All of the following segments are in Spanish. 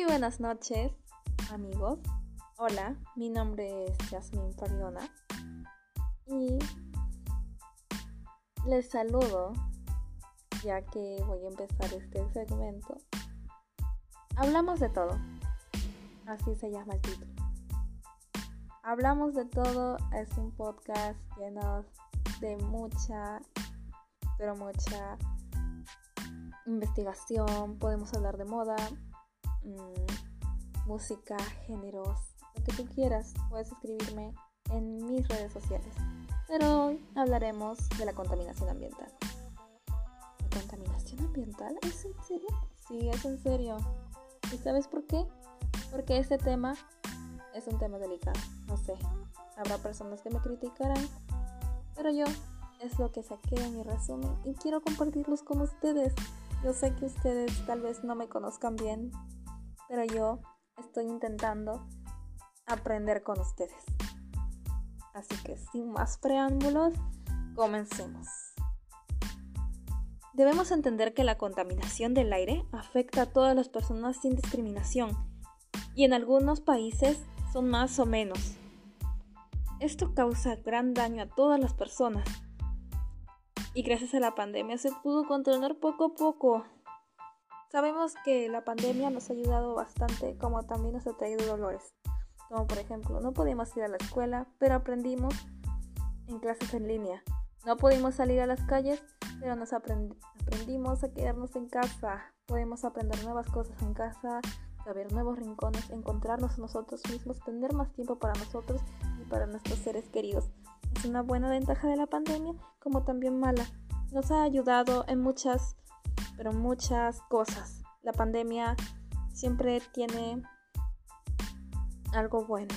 Muy buenas noches, amigos. Hola, mi nombre es Jasmine Fariona y les saludo ya que voy a empezar este segmento. Hablamos de todo, así se llama el título. Hablamos de todo es un podcast lleno de mucha, pero mucha investigación. Podemos hablar de moda, mmm, música, géneros, lo que tú quieras. Puedes escribirme en mis redes sociales. Pero hoy hablaremos de la contaminación ambiental. ¿La contaminación ambiental? ¿Es en serio? Sí, es en serio. ¿Y sabes por qué? Porque este tema es un tema delicado. No sé, habrá personas que me criticarán, pero yo es lo que saqué en mi resumen y quiero compartirlos con ustedes. Yo sé que ustedes tal vez no me conozcan bien, pero yo estoy intentando aprender con ustedes. Así que sin más preámbulos, comencemos. Debemos entender que la contaminación del aire afecta a todas las personas sin discriminación y en algunos países son más o menos. Esto causa gran daño a todas las personas y gracias a la pandemia se pudo controlar poco a poco. Sabemos que la pandemia nos ha ayudado bastante como también nos ha traído dolores. Como por ejemplo, no pudimos ir a la escuela, pero aprendimos en clases en línea. No pudimos salir a las calles, pero nos aprendimos a quedarnos en casa. Podemos aprender nuevas cosas en casa, saber nuevos rincones, encontrarnos nosotros mismos, tener más tiempo para nosotros y para nuestros seres queridos. Es una buena ventaja de la pandemia como también mala. Nos ha ayudado en muchas, pero muchas cosas. La pandemia siempre tiene algo bueno.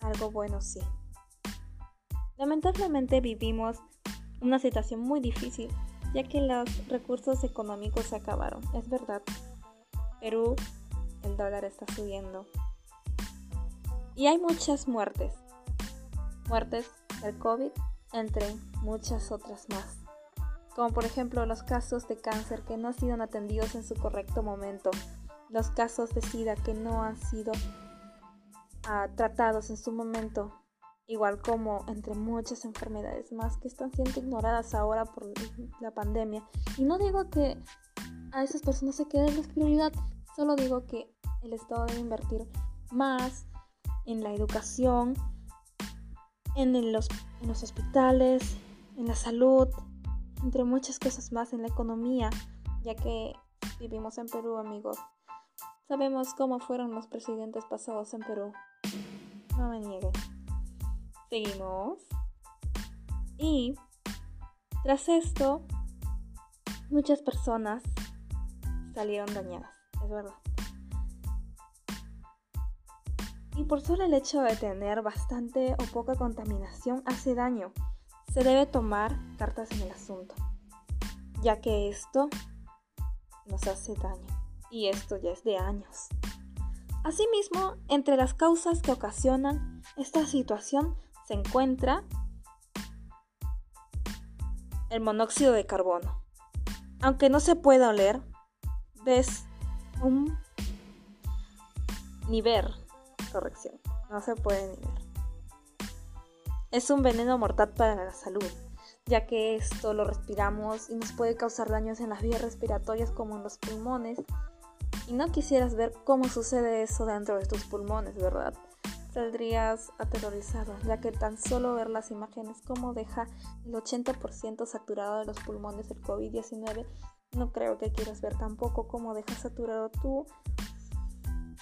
Algo bueno, sí. Lamentablemente vivimos una situación muy difícil, ya que los recursos económicos se acabaron. Es verdad. Perú el dólar está subiendo. Y hay muchas muertes. Muertes del COVID, entre muchas otras más. Como por ejemplo los casos de cáncer que no han sido atendidos en su correcto momento. Los casos de SIDA que no han sido ah, tratados en su momento. Igual como entre muchas enfermedades más que están siendo ignoradas ahora por la pandemia. Y no digo que a esas personas se queden la prioridad, solo digo que el Estado debe invertir más en la educación, en los, en los hospitales, en la salud, entre muchas cosas más, en la economía, ya que vivimos en Perú, amigos. Sabemos cómo fueron los presidentes pasados en Perú. No me nieguen. Seguimos. Y tras esto, muchas personas salieron dañadas, es verdad. y por solo el hecho de tener bastante o poca contaminación hace daño. Se debe tomar cartas en el asunto, ya que esto nos hace daño y esto ya es de años. Asimismo, entre las causas que ocasionan esta situación se encuentra el monóxido de carbono. Aunque no se pueda oler, ves un nivel corrección, no se puede ni ver. Es un veneno mortal para la salud, ya que esto lo respiramos y nos puede causar daños en las vías respiratorias como en los pulmones. Y no quisieras ver cómo sucede eso dentro de tus pulmones, ¿verdad? Saldrías aterrorizado, ya que tan solo ver las imágenes como deja el 80% saturado de los pulmones del COVID-19, no creo que quieras ver tampoco cómo deja saturado tú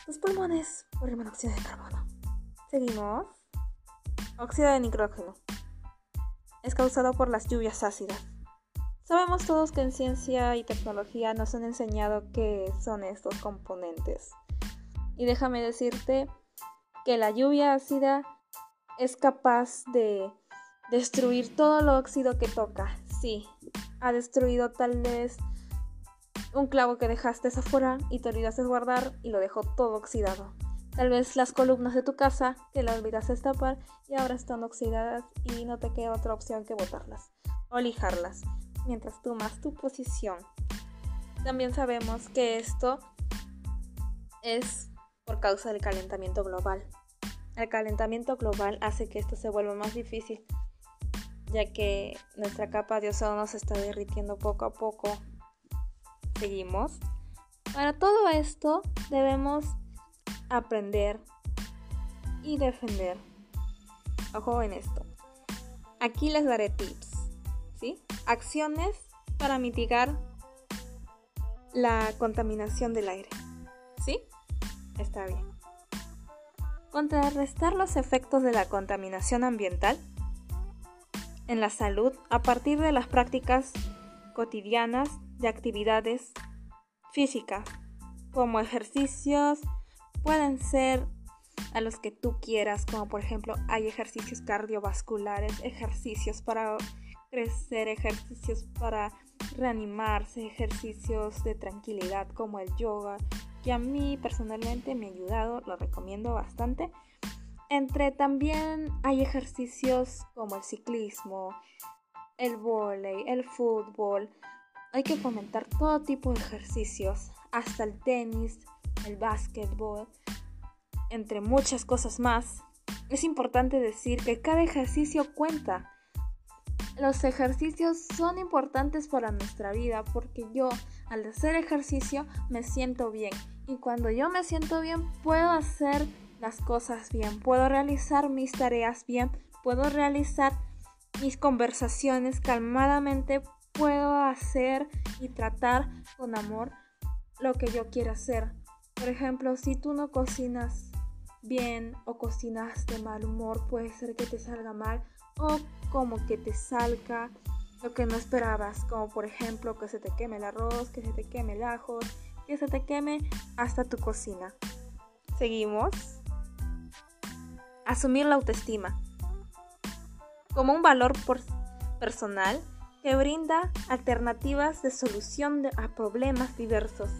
los pulmones por el monóxido de carbono. Seguimos. Óxido de nitrógeno. Es causado por las lluvias ácidas. Sabemos todos que en ciencia y tecnología nos han enseñado qué son estos componentes. Y déjame decirte que la lluvia ácida es capaz de destruir todo el óxido que toca. Sí, ha destruido tal vez un clavo que dejaste afuera y te olvidaste guardar y lo dejó todo oxidado. Tal vez las columnas de tu casa que las olvidaste tapar y ahora están oxidadas y no te queda otra opción que botarlas o lijarlas mientras tomas tu posición. También sabemos que esto es por causa del calentamiento global. El calentamiento global hace que esto se vuelva más difícil, ya que nuestra capa de ozono se está derritiendo poco a poco. Seguimos. Para todo esto debemos aprender y defender. Ojo en esto. Aquí les daré tips, ¿sí? Acciones para mitigar la contaminación del aire. ¿Sí? Está bien. Contrarrestar los efectos de la contaminación ambiental en la salud a partir de las prácticas cotidianas de actividades físicas, como ejercicios, pueden ser a los que tú quieras, como por ejemplo hay ejercicios cardiovasculares, ejercicios para crecer, ejercicios para reanimarse, ejercicios de tranquilidad como el yoga, que a mí personalmente me ha ayudado, lo recomiendo bastante. Entre también hay ejercicios como el ciclismo, el vóley, el fútbol. Hay que fomentar todo tipo de ejercicios, hasta el tenis, el básquetbol, entre muchas cosas más. Es importante decir que cada ejercicio cuenta. Los ejercicios son importantes para nuestra vida porque yo al hacer ejercicio me siento bien y cuando yo me siento bien puedo hacer las cosas bien, puedo realizar mis tareas bien, puedo realizar mis conversaciones calmadamente, puedo hacer y tratar con amor lo que yo quiero hacer. Por ejemplo, si tú no cocinas bien o cocinas de mal humor, puede ser que te salga mal o como que te salga lo que no esperabas, como por ejemplo que se te queme el arroz, que se te queme el ajo, que se te queme hasta tu cocina. Seguimos. Asumir la autoestima como un valor personal que brinda alternativas de solución a problemas diversos.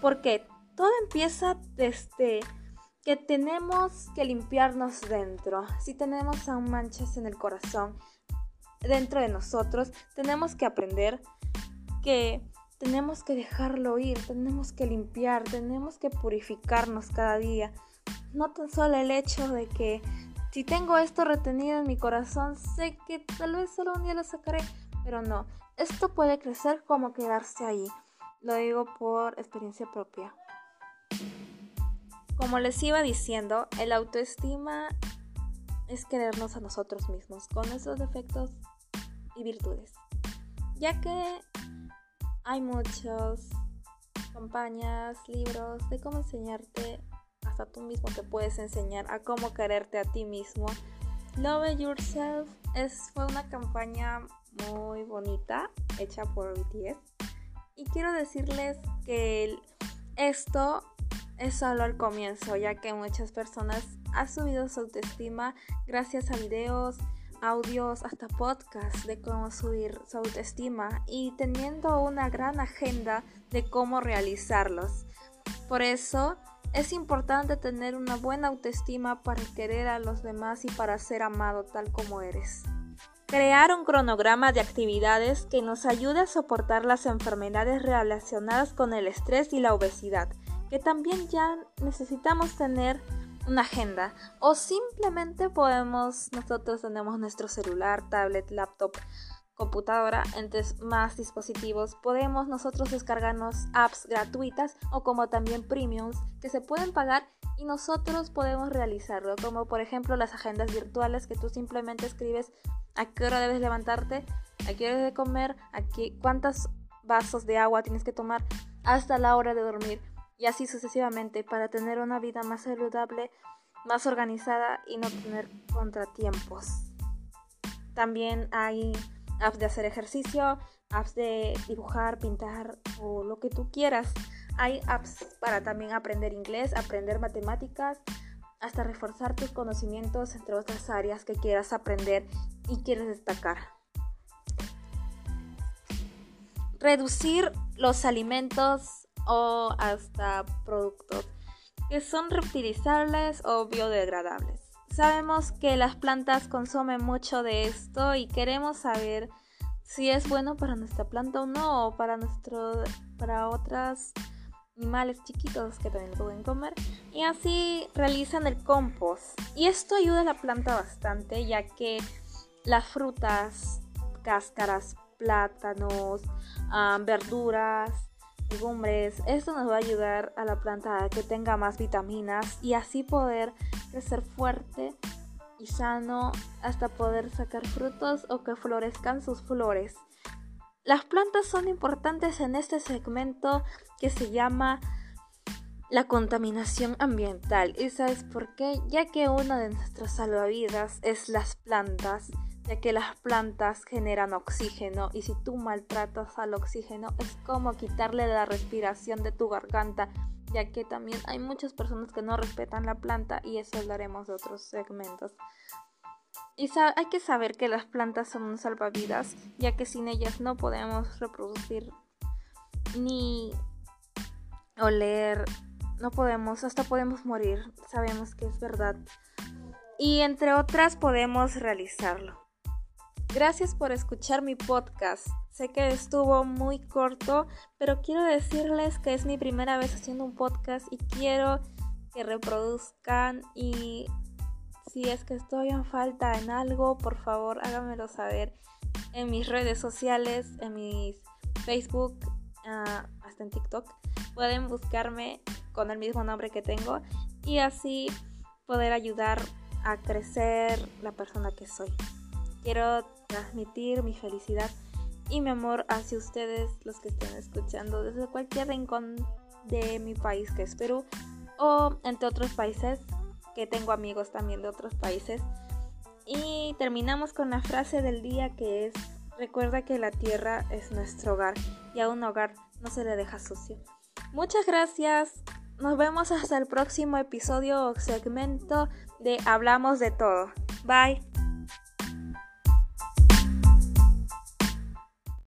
Porque todo empieza desde que tenemos que limpiarnos dentro. Si tenemos aún manchas en el corazón, dentro de nosotros, tenemos que aprender que tenemos que dejarlo ir, tenemos que limpiar, tenemos que purificarnos cada día. No tan solo el hecho de que si tengo esto retenido en mi corazón, sé que tal vez solo un día lo sacaré, pero no, esto puede crecer como quedarse ahí. Lo digo por experiencia propia. Como les iba diciendo, el autoestima es querernos a nosotros mismos, con esos defectos y virtudes. Ya que hay muchas campañas, libros de cómo enseñarte, hasta tú mismo te puedes enseñar a cómo quererte a ti mismo. Love Yourself es, fue una campaña muy bonita hecha por BTS. Y quiero decirles que esto es solo el comienzo, ya que muchas personas han subido su autoestima gracias a videos, audios, hasta podcasts de cómo subir su autoestima y teniendo una gran agenda de cómo realizarlos. Por eso es importante tener una buena autoestima para querer a los demás y para ser amado tal como eres. Crear un cronograma de actividades que nos ayude a soportar las enfermedades relacionadas con el estrés y la obesidad, que también ya necesitamos tener una agenda. O simplemente podemos, nosotros tenemos nuestro celular, tablet, laptop, computadora, entre más dispositivos, podemos nosotros descargarnos apps gratuitas o como también premiums que se pueden pagar y nosotros podemos realizarlo, como por ejemplo las agendas virtuales que tú simplemente escribes a qué hora debes levantarte, a qué hora debes comer, a qué, cuántos vasos de agua tienes que tomar hasta la hora de dormir y así sucesivamente para tener una vida más saludable, más organizada y no tener contratiempos. También hay apps de hacer ejercicio, apps de dibujar, pintar o lo que tú quieras. Hay apps para también aprender inglés, aprender matemáticas, hasta reforzar tus conocimientos entre otras áreas que quieras aprender y quieres destacar. Reducir los alimentos o hasta productos que son reutilizables o biodegradables. Sabemos que las plantas consumen mucho de esto y queremos saber si es bueno para nuestra planta o no, o para, nuestro, para otras animales chiquitos que también pueden comer y así realizan el compost. Y esto ayuda a la planta bastante ya que las frutas, cáscaras, plátanos, verduras, legumbres, esto nos va a ayudar a la planta a que tenga más vitaminas y así poder crecer fuerte y sano hasta poder sacar frutos o que florezcan sus flores. Las plantas son importantes en este segmento que se llama la contaminación ambiental. ¿Y sabes por qué? Ya que una de nuestras salvavidas es las plantas, ya que las plantas generan oxígeno y si tú maltratas al oxígeno es como quitarle la respiración de tu garganta, ya que también hay muchas personas que no respetan la planta y eso hablaremos de otros segmentos. Y hay que saber que las plantas son un salvavidas, ya que sin ellas no podemos reproducir ni oler, no podemos, hasta podemos morir, sabemos que es verdad. Y entre otras podemos realizarlo. Gracias por escuchar mi podcast. Sé que estuvo muy corto, pero quiero decirles que es mi primera vez haciendo un podcast y quiero que reproduzcan y si es que estoy en falta en algo, por favor háganmelo saber en mis redes sociales, en mis Facebook, ah, hasta en TikTok. Pueden buscarme con el mismo nombre que tengo y así poder ayudar a crecer la persona que soy. Quiero transmitir mi felicidad y mi amor hacia ustedes, los que estén escuchando desde cualquier rincón de mi país que es Perú o entre otros países que tengo amigos también de otros países. Y terminamos con la frase del día que es, recuerda que la tierra es nuestro hogar y a un hogar no se le deja sucio. Muchas gracias. Nos vemos hasta el próximo episodio o segmento de Hablamos de todo. Bye.